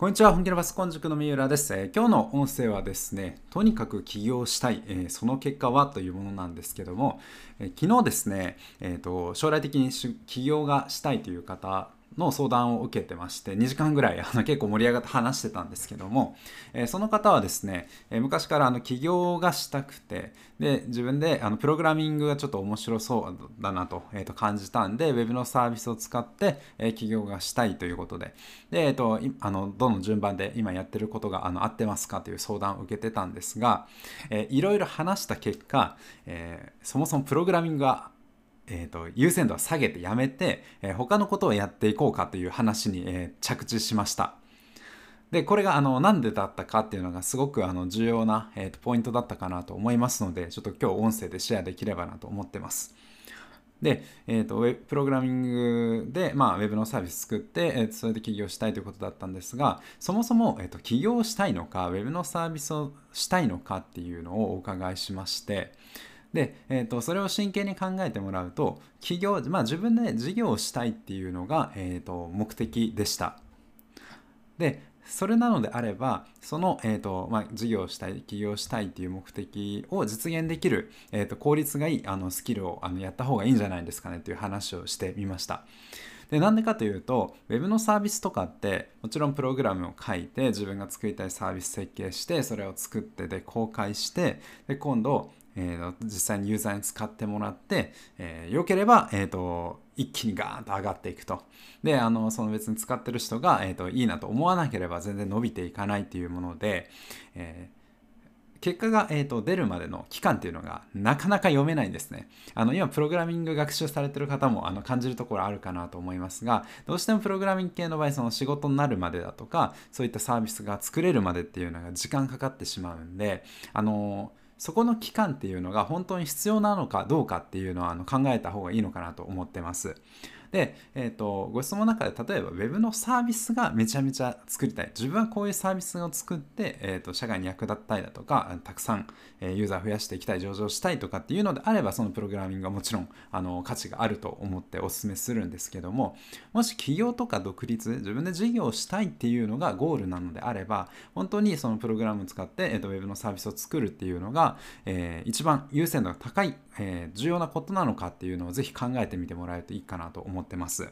こんにちは、本気のパソコン塾の三浦です、えー、今日の音声はですね、とにかく起業したい、えー、その結果はというものなんですけども、えー、昨日ですね、えーと、将来的に起業がしたいという方の相談を受けてまして2時間ぐらいあの結構盛り上がって話してたんですけども、え、その方はですね、え、昔からあの起業がしたくてで自分であのプログラミングがちょっと面白そうだなと,、えー、と感じたんで Web のサービスを使って、え、起業がしたいということでで、えーと、あのどの順番で今やってることがあの合ってますかという相談を受けてたんですが、えー、いろいろ話した結果、え、そもそもプログラミングはえーと、優先度は下げてやめて、えー、他のことをやっていこうかという話に、えー、着地しました。でこれがあのなんでだったかっていうのがすごくあの重要な、えーと、ポイントだったかなと思いますのでちょっと今日音声でシェアできればなと思ってます。で、えーと、とプログラミングで、まあ、ウェブのサービス作って、えー、それで起業したいということだったんですがそもそも、えーと起業したいのかウェブのサービスをしたいのかっていうのをお伺いしましてで、えーと、それを真剣に考えてもらうと企業、まあ、自分で事業をしたいっていうのが、えーと、目的でした。でそれなのであればその、えーとまあ、事業したい起業したいっていう目的を実現できる、えー、と効率がいいあのスキルをあのやった方がいいんじゃないですかねという話をしてみました。でなんでかというと Web のサービスとかってもちろんプログラムを書いて自分が作りたいサービス設計してそれを作ってで公開してで今度えー、実際にユーザーに使ってもらって、えー、よければ、えーと、一気にガーンと上がっていくと。で、あのその別に使ってる人が、えーと、いいなと思わなければ全然伸びていかないっていうもので、えー結果が、えーと、出るまでの期間っていうのがなかなか読めないんですね。あの今プログラミング学習されてる方もあの感じるところあるかなと思いますがどうしてもプログラミング系の場合その仕事になるまでだとかそういったサービスが作れるまでっていうのが時間かかってしまうんであのそこの期間っていうのが本当に必要なのかどうかっていうのはあの考えた方がいいのかなと思ってます。で、えーと、ご質問の中で例えば Web のサービスがめちゃめちゃ作りたい。自分はこういうサービスを作って、えーと、社会に役立ったいだとかたくさん、えユーザー増やしていきたい上場したいとかっていうのであればそのプログラミングはもちろんあの価値があると思ってお勧めするんですけどももし起業とか独立自分で事業をしたいっていうのがゴールなのであれば本当にそのプログラムを使って、えーと、Web のサービスを作るっていうのが、えー、一番優先度が高い、え、重要なことなのかっていうのをぜひ考えてみてもらえるといいかなと思います。思ってます。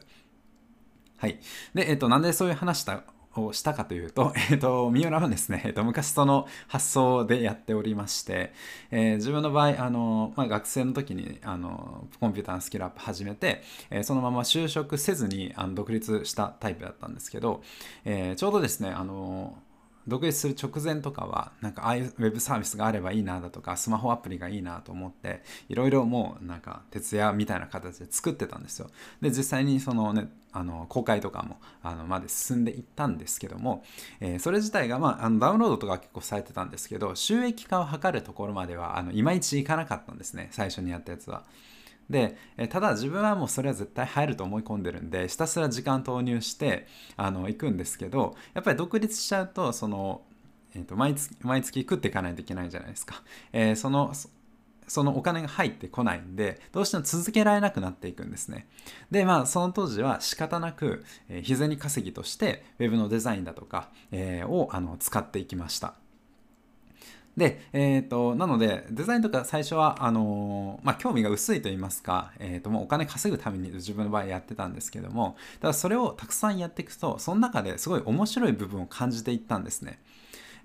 はい。で、えっ、と、なんでそういう話したをしたかというと、えっ、ー、と、三浦はですね、えーと、昔その発想でやっておりまして、えー、自分の場合、あの、まあ、学生の時にあのコンピューターのスキルアップ始めて、え、そのまま就職せずにあの独立したタイプだったんですけど、えちょうどですね、あの、独立する直前とかはなんかああいうウェブサービスがあればいいなだとかスマホアプリがいいなと思っていろいろもうなんか徹夜みたいな形で作ってたんですよで実際にそのねあの公開とかもあのまで進んでいったんですけども、えー、それ自体が、まあ、あのダウンロードとか結構されてたんですけど収益化を図るところまではあのいまいちいかなかったんですね最初にやったやつは。で、えただ自分はもうそれは絶対入ると思い込んでるんでひたすら時間投入してあの行くんですけどやっぱり独立しちゃうとその、えーと、毎月毎月食っていかないといけないじゃないですか。えー、そのそのお金が入ってこないんで、どうしても続けられなくなっていくんですね。で、まあ、その当時は仕方なく、えー、日銭稼ぎとして、Web のデザインだとか、えー、をあの使っていきました。で、えーと、なのでデザインとか最初はあのー、まあ、興味が薄いと言いますか、えーと、もうお金稼ぐために自分の場合やってたんですけどもただそれをたくさんやっていくとその中ですごい面白い部分を感じていったんですね。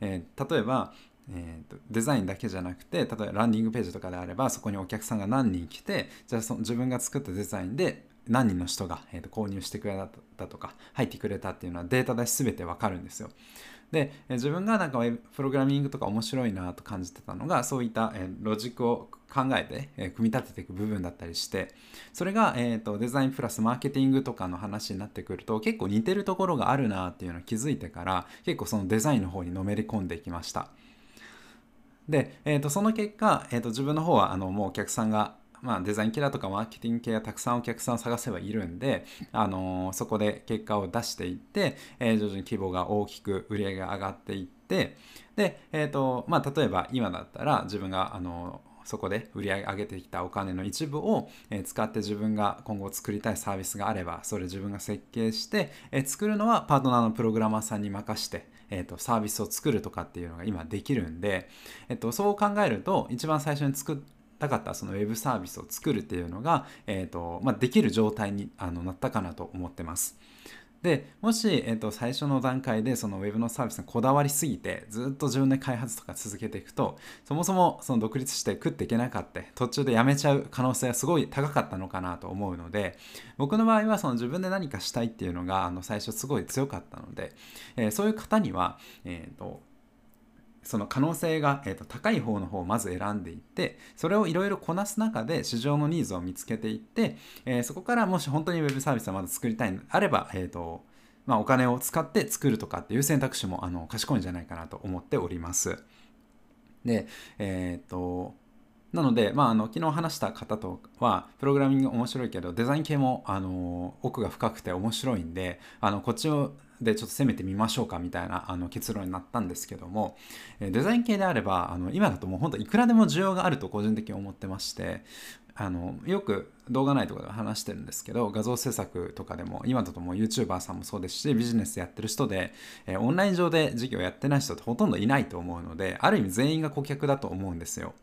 え、例えばえーと、デザインだけじゃなくて例えばランディングページとかであればそこにお客さんが何人来てじゃあその自分が作ったデザインで何人の人が、えーと購入してくれたとか入ってくれたっていうのはデータで全てわかるんですよ。で自分がなんかプログラミングとか面白いなと感じてたのがそういったロジックを考えて組み立てていく部分だったりしてそれが、えーと、デザインプラスマーケティングとかの話になってくると結構似てるところがあるなっていうのを気づいてから結構そのデザインの方にのめり込んでいきました。で、えーと、その結果、えーと自分の方はあのもうお客さんがまあ、デザインキャラとかマーケティング系はたくさんお客さんを探せばいるんで、あのー、そこで結果を出していって、えー、徐々に規模が大きく売り上げが上がっていってで、えーとまあ、例えば今だったら自分が、あのーそこで売り上げてきたお金の一部を、え使って自分が今後作りたいサービスがあればそれ自分が設計して、え作るのはパートナーのプログラマーさんに任して、えーと、サービスを作るとかっていうのが今できるんで、えーと、そう考えると一番最初に作っったかったそのウェブサービスを作るっていうのが、えーとまあ、できる状態にあのなったかなと思ってます。でもし、えーと、最初の段階でその Web のサービスにこだわりすぎてずっと自分で開発とか続けていくとそもそもその独立して食っていけなかった途中でやめちゃう可能性がすごい高かったのかなと思うので僕の場合はその自分で何かしたいっていうのがあの最初すごい強かったので、えー、そういう方には、えーとその可能性が、えーと、高い方の方をまず選んでいってそれをいろいろこなす中で市場のニーズを見つけていって、えー、そこからもし本当に Web サービスをまだ作りたいのであれば、えーとまあ、お金を使って作るとかっていう選択肢もあの賢いんじゃないかなと思っております。で、えっ、ー、となので、まあ、あの昨日話した方とはプログラミング面白いけどデザイン系もあの奥が深くて面白いんであのこっちをでちょっと攻めてみましょうかみたいなあの結論になったんですけどもデザイン系であればあの今だともう本当いくらでも需要があると個人的に思ってましてあのよく動画内とかで話してるんですけど画像制作とかでも今だともう YouTuber さんもそうですしビジネスやってる人で、えオンライン上で事業やってない人ってほとんどいないと思うのである意味全員が顧客だと思うんですよ。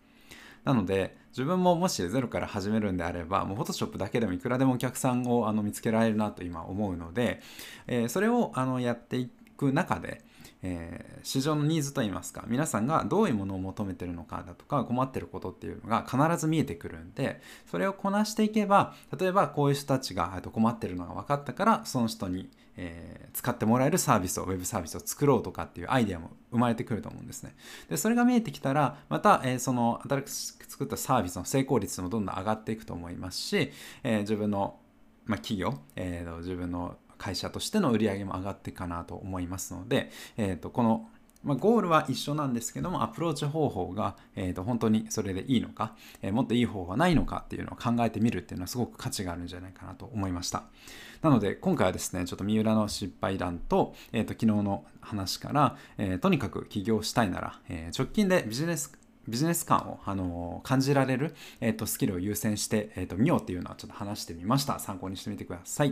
なので自分ももしゼロから始めるんであればもう Photoshop だけでもいくらでもお客さんをあの見つけられるなと今思うので、えー、それをあのやっていく中でえー、市場のニーズといいますか皆さんがどういうものを求めてるのかだとか困ってることっていうのが必ず見えてくるんでそれをこなしていけば例えばこういう人たちが困ってるのが分かったからその人に、えー、使ってもらえるサービスをウェブサービスを作ろうとかっていうアイデアも生まれてくると思うんですね。でそれが見えてきたらまた、えー、その新しく作ったサービスの成功率もどんどん上がっていくと思いますし、え自分のまあ、企業、えー、自分の会社としての売り上げも上がっていくかなと思いますので、えー、とこのまあ、ゴールは一緒なんですけどもアプローチ方法が、えー、と本当にそれでいいのか、えー、もっといい方法はないのかっていうのを考えてみるっていうのはすごく価値があるんじゃないかなと思いましたなので今回はですねちょっと三浦の失敗談と,、えー、と昨日の話から、えー、とにかく起業したいなら、えー、直近でビジネスビジネス感を、あの感じられる、えーと、スキルを優先して、えーと、見ようっていうのはちょっと話してみました。参考にしてみてください。